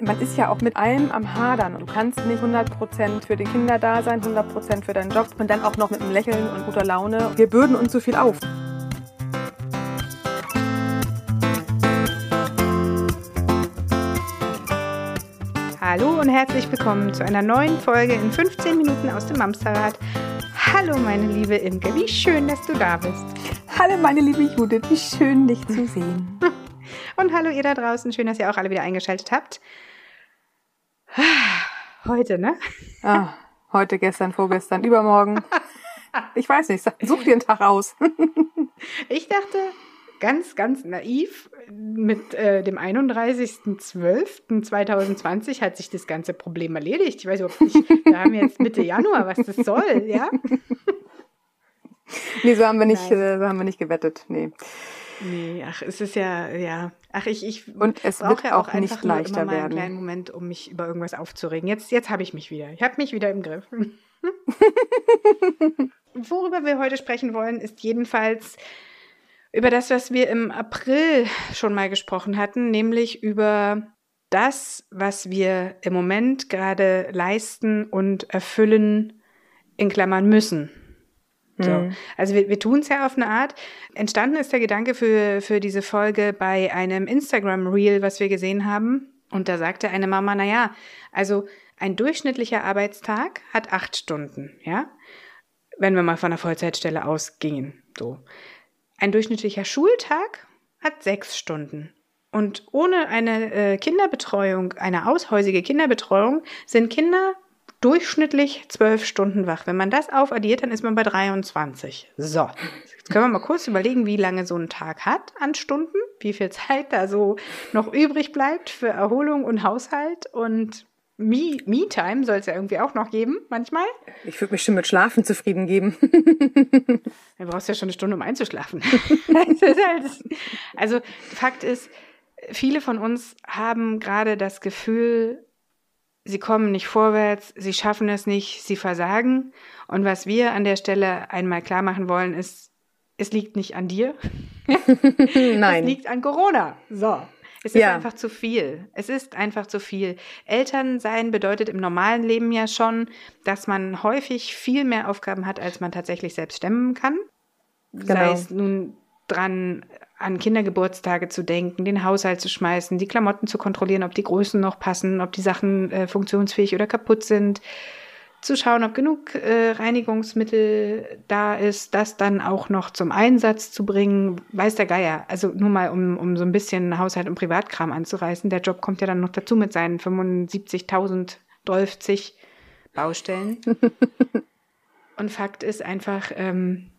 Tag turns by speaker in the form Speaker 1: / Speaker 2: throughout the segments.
Speaker 1: Man ist ja auch mit allem am Hadern. Du kannst nicht 100% für die Kinder da sein, 100% für deinen Job und dann auch noch mit einem Lächeln und guter Laune. Wir bürden uns so viel auf.
Speaker 2: Hallo und herzlich willkommen zu einer neuen Folge in 15 Minuten aus dem Mamsterrad. Hallo meine liebe Imke, wie schön, dass du da bist.
Speaker 1: Hallo meine liebe Judith, wie schön dich zu sehen.
Speaker 2: Und hallo ihr da draußen, schön, dass ihr auch alle wieder eingeschaltet habt. Heute, ne?
Speaker 1: Ah, heute, gestern, vorgestern, übermorgen. Ich weiß nicht, such dir einen Tag aus.
Speaker 2: Ich dachte, ganz, ganz naiv, mit äh, dem 31.12.2020 hat sich das ganze Problem erledigt. Ich weiß überhaupt nicht, wir haben jetzt Mitte Januar, was das soll, ja?
Speaker 1: Nee, so haben wir nicht, äh, so haben wir nicht gewettet. Nee.
Speaker 2: Nee, ach, es ist ja, ja. Ach, ich, ich
Speaker 1: Und es
Speaker 2: brauche
Speaker 1: wird
Speaker 2: ja auch,
Speaker 1: auch nicht leichter
Speaker 2: immer mal einen
Speaker 1: werden.
Speaker 2: kleinen Moment, um mich über irgendwas aufzuregen. Jetzt, jetzt habe ich mich wieder. Ich habe mich wieder im Griff. Worüber wir heute sprechen wollen, ist jedenfalls über das, was wir im April schon mal gesprochen hatten, nämlich über das, was wir im Moment gerade leisten und erfüllen, in Klammern müssen. So.
Speaker 1: Mhm.
Speaker 2: Also wir, wir tun es ja auf eine Art. Entstanden ist der Gedanke für, für diese Folge bei einem Instagram-Reel, was wir gesehen haben. Und da sagte eine Mama, na ja, also ein durchschnittlicher Arbeitstag hat acht Stunden, ja? Wenn wir mal von einer Vollzeitstelle ausgingen, so. Ein durchschnittlicher Schultag hat sechs Stunden. Und ohne eine äh, Kinderbetreuung, eine aushäusige Kinderbetreuung, sind Kinder durchschnittlich zwölf Stunden wach. Wenn man das aufaddiert, dann ist man bei 23. So, jetzt können wir mal kurz überlegen, wie lange so ein Tag hat an Stunden, wie viel Zeit da so noch übrig bleibt für Erholung und Haushalt und Me- Me-Time soll es ja irgendwie auch noch geben, manchmal.
Speaker 1: Ich würde mich schon mit Schlafen zufrieden geben.
Speaker 2: Du brauchst ja schon eine Stunde, um einzuschlafen. Halt- also Fakt ist, viele von uns haben gerade das Gefühl, sie kommen nicht vorwärts, sie schaffen es nicht, sie versagen. Und was wir an der Stelle einmal klar machen wollen, ist, es liegt nicht an dir. Es
Speaker 1: Nein.
Speaker 2: liegt an Corona. So. Es ist
Speaker 1: Ja.
Speaker 2: einfach zu viel. Es ist einfach zu viel. Eltern sein bedeutet im normalen Leben ja schon, dass man häufig viel mehr Aufgaben hat, als man tatsächlich selbst stemmen kann. Sei
Speaker 1: Genau.
Speaker 2: es nun dran, an Kindergeburtstage zu denken, den Haushalt zu schmeißen, die Klamotten zu kontrollieren, ob die Größen noch passen, ob die Sachen äh, funktionsfähig oder kaputt sind, zu schauen, ob genug äh, Reinigungsmittel da ist, das dann auch noch zum Einsatz zu bringen, weiß der Geier. Also nur mal, um, um so ein bisschen Haushalt und Privatkram anzureißen. Der Job kommt ja dann noch dazu mit seinen 75.000, 12 Baustellen. und Fakt ist einfach, ähm,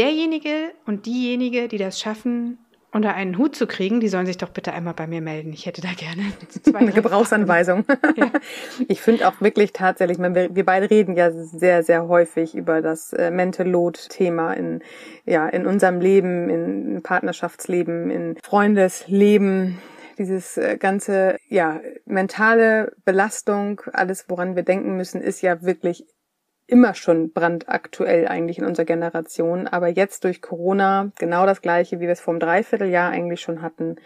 Speaker 2: derjenige und diejenige, die das schaffen, unter einen Hut zu kriegen, die sollen sich doch bitte einmal bei mir melden. Ich hätte da gerne
Speaker 1: Eine Gebrauchsanweisung.
Speaker 2: Ja.
Speaker 1: Ich finde auch wirklich tatsächlich, wir beide reden ja sehr, sehr häufig über das äh, Mental Load-Thema in, ja, in unserem Leben, in Partnerschaftsleben, in Freundesleben. Dieses äh, ganze, ja, mentale Belastung, alles, woran wir denken müssen, ist ja wirklich immer schon brandaktuell eigentlich in unserer Generation, aber jetzt durch Corona genau das gleiche, wie wir es vor einem Dreivierteljahr eigentlich schon hatten.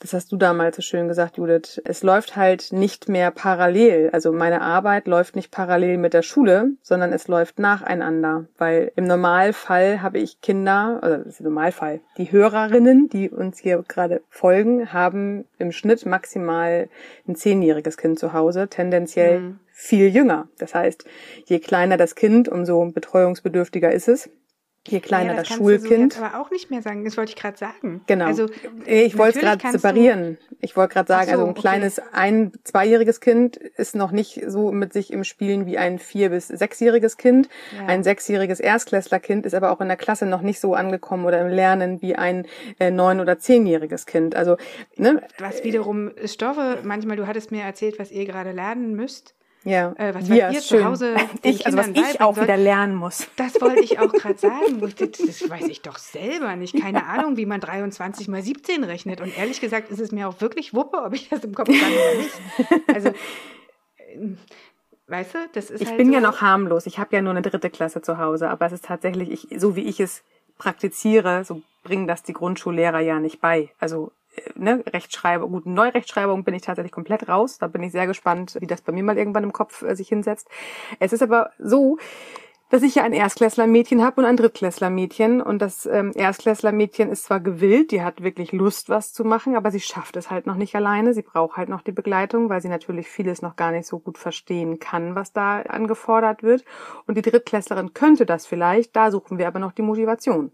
Speaker 1: Das hast du damals so schön gesagt, Judith. Es läuft halt nicht mehr parallel. Also meine Arbeit läuft nicht parallel mit der Schule, sondern es läuft nacheinander. Weil im Normalfall habe ich Kinder, oder das ist Normalfall, die Hörerinnen, die uns hier gerade folgen, haben im Schnitt maximal ein zehnjähriges Kind zu Hause, tendenziell
Speaker 2: Mhm.
Speaker 1: Viel jünger. Das heißt, je kleiner das Kind, umso betreuungsbedürftiger ist es. Je kleiner
Speaker 2: Ja,
Speaker 1: das
Speaker 2: so
Speaker 1: Schulkind.
Speaker 2: jetzt aber auch nicht mehr sagen. Das wollte ich gerade sagen.
Speaker 1: Genau.
Speaker 2: Also,
Speaker 1: ich wollte es gerade separieren. Ich wollte gerade sagen,
Speaker 2: Ach so,
Speaker 1: also ein
Speaker 2: okay.
Speaker 1: kleines ein-, zweijähriges Kind ist noch nicht so mit sich im Spielen wie ein vier- bis sechsjähriges Kind.
Speaker 2: Ja.
Speaker 1: Ein sechsjähriges Erstklässlerkind ist aber auch in der Klasse noch nicht so angekommen oder im Lernen wie ein äh, neun- oder zehnjähriges Kind. Also, ne?
Speaker 2: Was wiederum Stoffe, manchmal, du hattest mir erzählt, was ihr gerade lernen müsst.
Speaker 1: Ja.
Speaker 2: Äh, was
Speaker 1: Wir,
Speaker 2: ihr
Speaker 1: ist
Speaker 2: zu
Speaker 1: schön.
Speaker 2: Hause
Speaker 1: Ich, also was ich auch wieder
Speaker 2: sollt.
Speaker 1: lernen muss.
Speaker 2: Das wollte ich auch gerade sagen. dachte, Das weiß ich doch selber nicht. Keine Ahnung, wie man 23 mal 17 rechnet. Und ehrlich gesagt ist es mir auch wirklich Wuppe, ob ich das im Kopf kann oder nicht. Also, äh, weißt du, das ist
Speaker 1: Ich
Speaker 2: halt
Speaker 1: bin
Speaker 2: so,
Speaker 1: ja noch harmlos. Ich habe ja nur eine dritte Klasse zu Hause, aber es ist tatsächlich, ich, so wie ich es praktiziere, so bringen das die Grundschullehrer ja nicht bei. Also ne, Rechtschreibung, gut, Neurechtschreibung bin ich tatsächlich komplett raus. Da bin ich sehr gespannt, wie das bei mir mal irgendwann im Kopf äh, sich hinsetzt. Es ist aber so, dass ich ja ein Erstklässlermädchen habe und ein Drittklässlermädchen. Und das ähm, Erstklässlermädchen ist zwar gewillt, die hat wirklich Lust, was zu machen, aber sie schafft es halt noch nicht alleine. Sie braucht halt noch die Begleitung, weil sie natürlich vieles noch gar nicht so gut verstehen kann, was da angefordert wird. Und die Drittklässlerin könnte das vielleicht, da suchen wir aber noch die Motivation.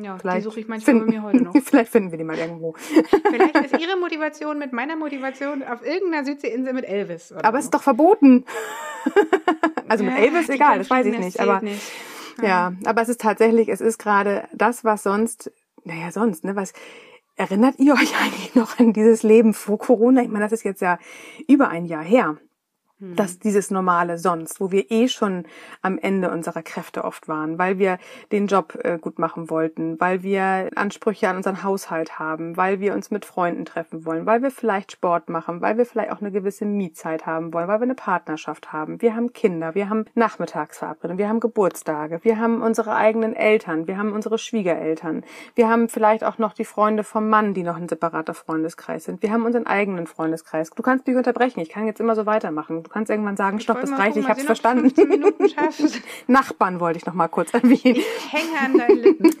Speaker 2: Ja, vielleicht die suche ich manchmal finden, bei mir heute noch.
Speaker 1: vielleicht finden wir die mal irgendwo.
Speaker 2: Vielleicht ist Ihre Motivation mit meiner Motivation auf irgendeiner Südseeinsel mit Elvis.
Speaker 1: aber es ist doch verboten. also mit Elvis egal, das weiß ich nicht. Aber nicht. Ja. ja, aber es ist tatsächlich, es ist gerade das, was sonst, naja, sonst, ne, was, erinnert ihr euch eigentlich noch an dieses Leben vor Corona? Ich meine, das ist jetzt ja über ein Jahr her. Hm. dass dieses normale sonst, wo wir eh schon am Ende unserer Kräfte oft waren, weil wir den Job äh, gut machen wollten, weil wir Ansprüche an unseren Haushalt haben, weil wir uns mit Freunden treffen wollen, weil wir vielleicht Sport machen, weil wir vielleicht auch eine gewisse Mietzeit haben wollen, weil wir eine Partnerschaft haben. Wir haben Kinder, wir haben Nachmittagsverabredungen, wir haben Geburtstage, wir haben unsere eigenen Eltern, wir haben unsere Schwiegereltern, wir haben vielleicht auch noch die Freunde vom Mann, die noch ein separater Freundeskreis sind. Wir haben unseren eigenen Freundeskreis. Du kannst mich unterbrechen, ich kann jetzt immer so weitermachen. Du kannst irgendwann sagen, stopp, das reicht, ich hab's verstanden. Nachbarn wollte ich noch mal kurz erwähnen.
Speaker 2: Ich hänge an deinen Lippen.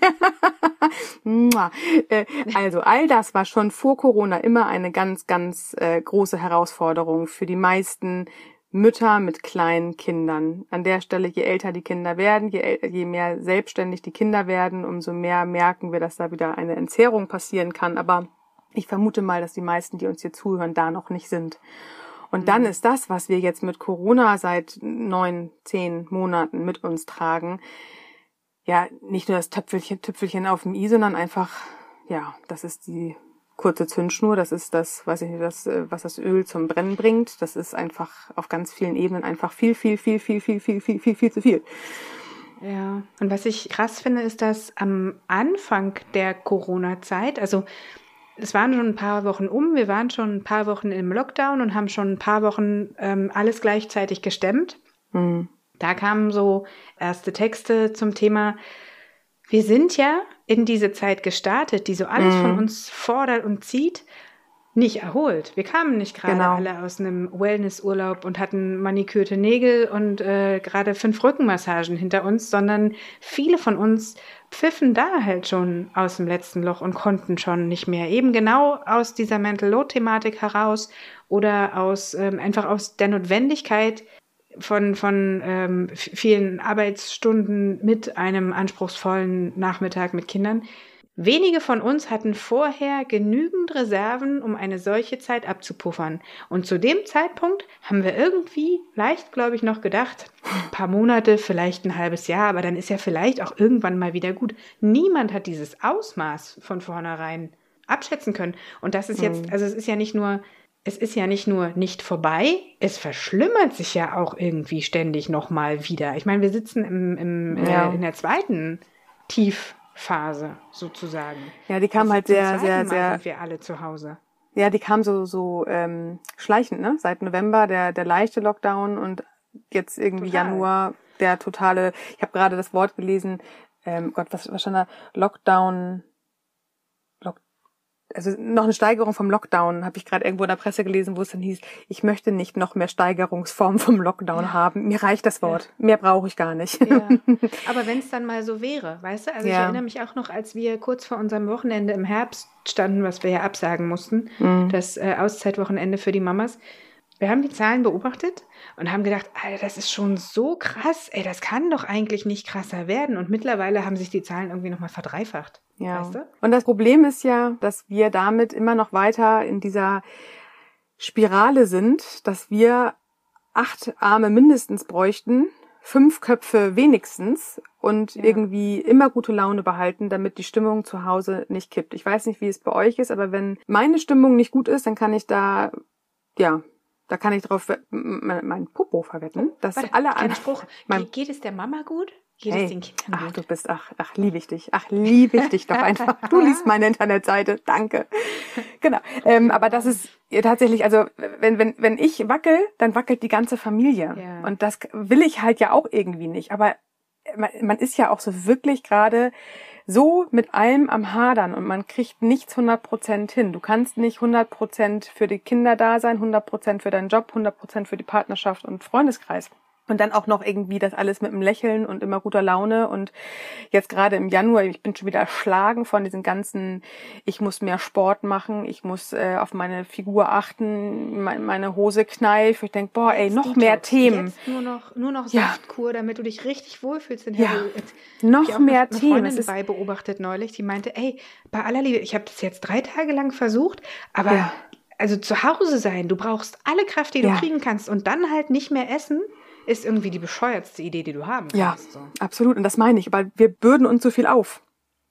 Speaker 1: Äh, also all das war schon vor Corona immer eine ganz, ganz äh, große Herausforderung für die meisten Mütter mit kleinen Kindern. An der Stelle, je älter die Kinder werden, je, je mehr selbstständig die Kinder werden, umso mehr merken wir, dass da wieder eine Entzerrung passieren kann. Aber ich vermute mal, dass die meisten, die uns hier zuhören, da noch nicht sind. Und dann mhm. ist das, was wir jetzt mit Corona seit neun, zehn Monaten mit uns tragen, ja, nicht nur das Töpfelchen, Tüpfelchen auf dem i, sondern einfach, ja, das ist die kurze Zündschnur, das ist das, weiß ich nicht, das, äh, was das Öl zum Brennen bringt. Das ist einfach auf ganz vielen Ebenen einfach viel, viel, viel, viel, viel, viel, viel, viel, viel zu viel.
Speaker 2: Ja, und was ich krass finde, ist, dass am Anfang der Corona-Zeit, also es waren schon ein paar Wochen um, wir waren schon ein paar Wochen im Lockdown und haben schon ein paar Wochen ähm, alles gleichzeitig gestemmt. Mhm. Da kamen so erste Texte zum Thema, wir sind ja in diese Zeit gestartet, die so alles mhm. von uns fordert und zieht nicht erholt. Wir kamen nicht gerade genau. alle aus einem Wellnessurlaub und hatten manikürte Nägel und äh, gerade fünf Rückenmassagen hinter uns, sondern viele von uns pfiffen da halt schon aus dem letzten Loch und konnten schon nicht mehr. Eben genau aus dieser Mental Load Thematik heraus oder aus ähm, einfach aus der Notwendigkeit von, von ähm, vielen Arbeitsstunden mit einem anspruchsvollen Nachmittag mit Kindern Wenige von uns hatten vorher genügend Reserven, um eine solche Zeit abzupuffern. Und zu dem Zeitpunkt haben wir irgendwie leicht, glaube ich, noch gedacht, ein paar Monate, vielleicht ein halbes Jahr, aber dann ist ja vielleicht auch irgendwann mal wieder gut. Niemand hat dieses Ausmaß von vornherein abschätzen können. Und das ist jetzt, mhm. also es ist ja nicht nur, es ist ja nicht nur nicht vorbei, es verschlimmert sich ja auch irgendwie ständig nochmal wieder. Ich meine, wir sitzen im, im, ja. äh, in der zweiten Tief. Phase sozusagen.
Speaker 1: Ja, die kam halt sehr, sehr, sehr.
Speaker 2: Sind wir alle zu Hause.
Speaker 1: Ja, die kam so so ähm, schleichend, ne? Seit November der der leichte Lockdown und jetzt irgendwie Total. Januar der totale. Ich habe gerade das Wort gelesen. Ähm, Gott, was was stand da? Lockdown also noch eine Steigerung vom Lockdown, habe ich gerade irgendwo in der Presse gelesen, wo es dann hieß, ich möchte nicht noch mehr Steigerungsformen vom Lockdown ja. haben. Mir reicht das Wort. Ja. Mehr brauche ich gar nicht. Ja.
Speaker 2: Aber wenn es dann mal so wäre, weißt du? Also ich erinnere mich auch noch, als wir kurz vor unserem Wochenende im Herbst standen, was wir ja absagen mussten, mhm. das äh, Auszeitwochenende für die Mamas. Wir haben die Zahlen beobachtet und haben gedacht, Alter, das ist schon so krass. Ey, das kann doch eigentlich nicht krasser werden. Und mittlerweile haben sich die Zahlen irgendwie nochmal verdreifacht. Ja. Weißt du?
Speaker 1: Und das Problem ist ja, dass wir damit immer noch weiter in dieser Spirale sind, dass wir acht Arme mindestens bräuchten, fünf Köpfe wenigstens und ja. irgendwie immer gute Laune behalten, damit die Stimmung zu Hause nicht kippt. Ich weiß nicht, wie es bei euch ist, aber wenn meine Stimmung nicht gut ist, dann kann ich da, ja, da kann ich drauf mein, Popo verwetten, dass Warte, alle
Speaker 2: anderen. Spruch. Mein, geht es der Mama gut? Geht hey,
Speaker 1: es den Kindern gut? Ach, du bist, ach, ach, liebe ich dich. Ach, liebe ich dich doch einfach. Du liest meine Internetseite. Danke. Genau. Ähm, aber das ist tatsächlich, also wenn, wenn, wenn ich wackel, dann wackelt die ganze Familie. Ja. Und das will ich halt ja auch irgendwie nicht. Aber man, man ist ja auch so wirklich gerade so mit allem am Hadern und man kriegt nichts 100 Prozent hin. Du kannst nicht 100 Prozent für die Kinder da sein, 100 Prozent für deinen Job, 100 Prozent für die Partnerschaft und Freundeskreis. Und dann auch noch irgendwie das alles mit einem Lächeln und immer guter Laune. Und jetzt gerade im Januar, ich bin schon wieder erschlagen von diesen ganzen, ich muss mehr Sport machen, ich muss äh, auf meine Figur achten, meine, meine Hose kneift. Ich denke, boah, ey, noch Detox. mehr Themen.
Speaker 2: Jetzt nur noch, nur noch
Speaker 1: Ja.
Speaker 2: Saftkur, damit du dich richtig wohlfühlst. In
Speaker 1: Ja.
Speaker 2: Jetzt
Speaker 1: Noch
Speaker 2: ich
Speaker 1: mehr
Speaker 2: eine
Speaker 1: Themen.
Speaker 2: Freundin
Speaker 1: Es ist-
Speaker 2: dabei beobachtet neulich, die meinte, ey, bei aller Liebe, ich habe das jetzt drei Tage lang versucht, aber
Speaker 1: Ja.
Speaker 2: also zu Hause sein, du brauchst alle Kraft, die du
Speaker 1: Ja.
Speaker 2: kriegen kannst und dann halt nicht mehr essen, ist irgendwie die bescheuertste Idee, die du haben
Speaker 1: Ja,
Speaker 2: kannst. So.
Speaker 1: absolut. Und das meine ich. Aber wir bürden uns so viel auf.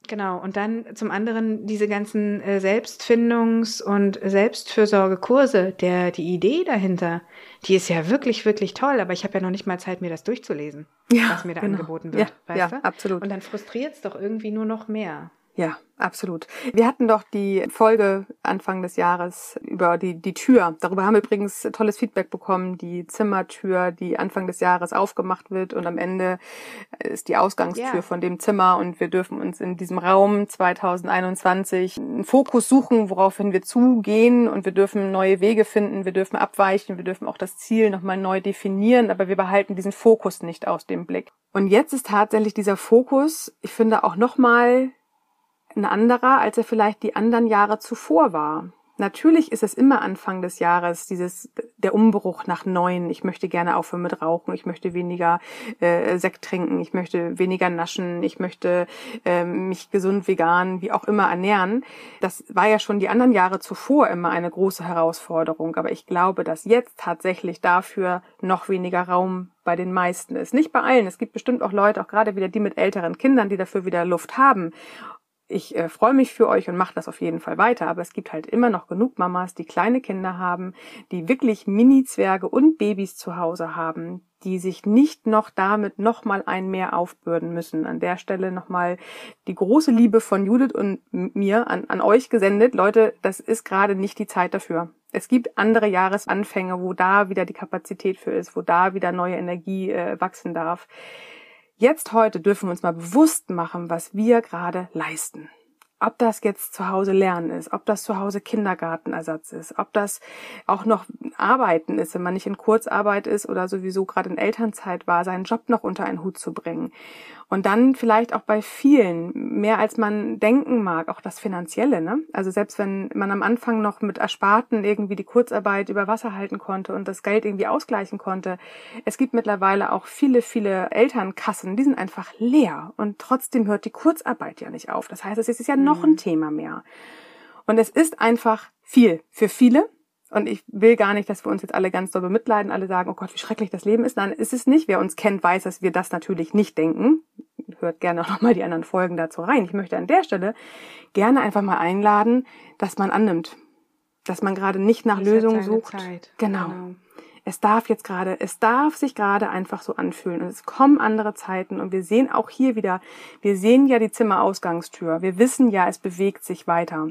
Speaker 2: Genau, und dann zum anderen diese ganzen äh, Selbstfindungs- und Selbstfürsorgekurse, der die Idee dahinter, die ist ja wirklich, wirklich toll, aber ich habe ja noch nicht mal Zeit, mir das durchzulesen,
Speaker 1: Ja,
Speaker 2: was mir da
Speaker 1: genau.
Speaker 2: angeboten wird,
Speaker 1: Ja,
Speaker 2: weißt
Speaker 1: ja,
Speaker 2: du?
Speaker 1: absolut.
Speaker 2: Und dann frustriert es doch irgendwie nur noch mehr.
Speaker 1: Ja, absolut. Wir hatten doch die Folge Anfang des Jahres über die, die Tür. Darüber haben wir übrigens tolles Feedback bekommen. Die Zimmertür, die Anfang des Jahres aufgemacht wird und am Ende ist die Ausgangstür
Speaker 2: Ja.
Speaker 1: von dem Zimmer und wir dürfen uns in diesem Raum 2021 einen Fokus suchen, woraufhin wir zugehen und wir dürfen neue Wege finden, wir dürfen abweichen, wir dürfen auch das Ziel nochmal neu definieren, aber wir behalten diesen Fokus nicht aus dem Blick. Und jetzt ist tatsächlich dieser Fokus, ich finde auch nochmal ein anderer, als er vielleicht die anderen Jahre zuvor war. Natürlich ist es immer Anfang des Jahres dieses der Umbruch nach neun. Ich möchte gerne aufhören mit Rauchen. Ich möchte weniger äh, Sekt trinken. Ich möchte weniger naschen. Ich möchte äh, mich gesund, vegan, wie auch immer ernähren. Das war ja schon die anderen Jahre zuvor immer eine große Herausforderung. Aber ich glaube, dass jetzt tatsächlich dafür noch weniger Raum bei den meisten ist. Nicht bei allen. Es gibt bestimmt auch Leute, auch gerade wieder die mit älteren Kindern, die dafür wieder Luft haben ich äh, freue mich für euch und mache das auf jeden Fall weiter, aber es gibt halt immer noch genug Mamas, die kleine Kinder haben, die wirklich Mini-Zwerge und Babys zu Hause haben, die sich nicht noch damit nochmal ein mehr aufbürden müssen. An der Stelle nochmal die große Liebe von Judith und mir an, an euch gesendet. Leute, das ist gerade nicht die Zeit dafür. Es gibt andere Jahresanfänge, wo da wieder die Kapazität für ist, wo da wieder neue Energie äh, wachsen darf. Jetzt heute dürfen wir uns mal bewusst machen, was wir gerade leisten. Ob das jetzt zu Hause Lernen ist, ob das zu Hause Kindergartenersatz ist, ob das auch noch Arbeiten ist, wenn man nicht in Kurzarbeit ist oder sowieso gerade in Elternzeit war, seinen Job noch unter einen Hut zu bringen. Und dann vielleicht auch bei vielen, mehr als man denken mag, auch das Finanzielle. Ne? Also selbst wenn man am Anfang noch mit Ersparten irgendwie die Kurzarbeit über Wasser halten konnte und das Geld irgendwie ausgleichen konnte, es gibt mittlerweile auch viele, viele Elternkassen, die sind einfach leer und trotzdem hört die Kurzarbeit ja nicht auf. Das heißt, es ist ja noch ein Thema mehr. Und es ist einfach viel für viele. Und ich will gar nicht, dass wir uns jetzt alle ganz doll bemitleiden, alle sagen, oh Gott, wie schrecklich das Leben ist. Nein, ist es nicht. Wer uns kennt, weiß, dass wir das natürlich nicht denken. Hört gerne auch nochmal die anderen Folgen dazu rein. Ich möchte an der Stelle gerne einfach mal einladen, dass man annimmt. Dass man gerade nicht nach Lösungen sucht.
Speaker 2: Zeit.
Speaker 1: Genau. Es darf jetzt gerade, es darf sich gerade einfach so anfühlen. Und es kommen andere Zeiten. Und wir sehen auch hier wieder, wir sehen ja die Zimmerausgangstür. Wir wissen ja, es bewegt sich weiter.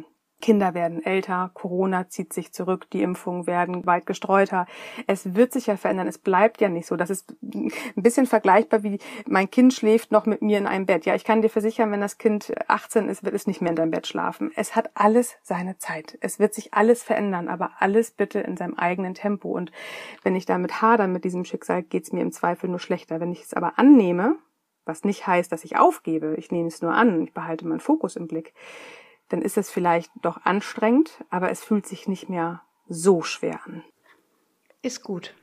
Speaker 1: Kinder werden älter, Corona zieht sich zurück, die Impfungen werden weit gestreuter. Es wird sich ja verändern, es bleibt ja nicht so. Das ist ein bisschen vergleichbar wie mein Kind schläft noch mit mir in einem Bett. Ja, ich kann dir versichern, wenn das Kind 18 ist, wird es nicht mehr in deinem Bett schlafen. Es hat alles seine Zeit. Es wird sich alles verändern, aber alles bitte in seinem eigenen Tempo. Und wenn ich damit hader mit diesem Schicksal, geht's mir im Zweifel nur schlechter. Wenn ich es aber annehme, was nicht heißt, dass ich aufgebe, ich nehme es nur an, ich behalte meinen Fokus im Blick, dann ist es vielleicht doch anstrengend, aber es fühlt sich nicht mehr so schwer an.
Speaker 2: Ist gut.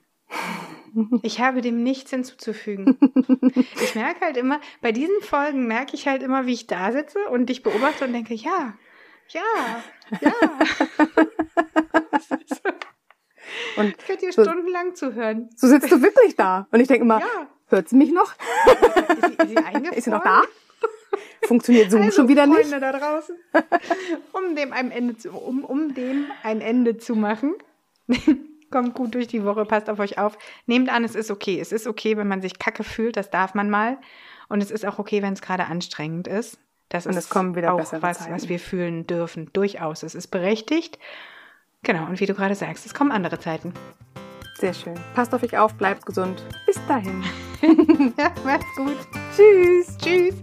Speaker 2: Ich habe dem nichts hinzuzufügen. Ich merke halt immer, bei diesen Folgen merke ich halt immer, wie ich da sitze und dich beobachte und denke, ja, ja, ja.
Speaker 1: Und
Speaker 2: Ich könnte dir
Speaker 1: so,
Speaker 2: stundenlang zuhören.
Speaker 1: so sitzt du wirklich da. Und ich denke immer,
Speaker 2: Ja.
Speaker 1: hört sie mich noch?
Speaker 2: Ist sie, ist sie?
Speaker 1: Ist sie noch da? Funktioniert Zoom
Speaker 2: Also,
Speaker 1: schon wieder nicht?
Speaker 2: Freunde da draußen, um dem ein Ende zu, um, um dem ein Ende zu machen. Kommt gut durch die Woche, passt auf euch auf. Nehmt an, es ist okay. Es ist okay, wenn man sich kacke fühlt, das darf man mal. Und es ist auch okay, wenn es gerade anstrengend ist. Das
Speaker 1: Und es kommen wieder
Speaker 2: auch was,
Speaker 1: Zeiten.
Speaker 2: was wir fühlen dürfen. Durchaus. Es ist berechtigt. Genau, und wie du gerade sagst, es kommen andere Zeiten.
Speaker 1: Sehr schön. Passt auf euch auf, bleibt gesund. Bis dahin.
Speaker 2: Ja, macht's gut.
Speaker 1: Tschüss.
Speaker 2: Tschüss.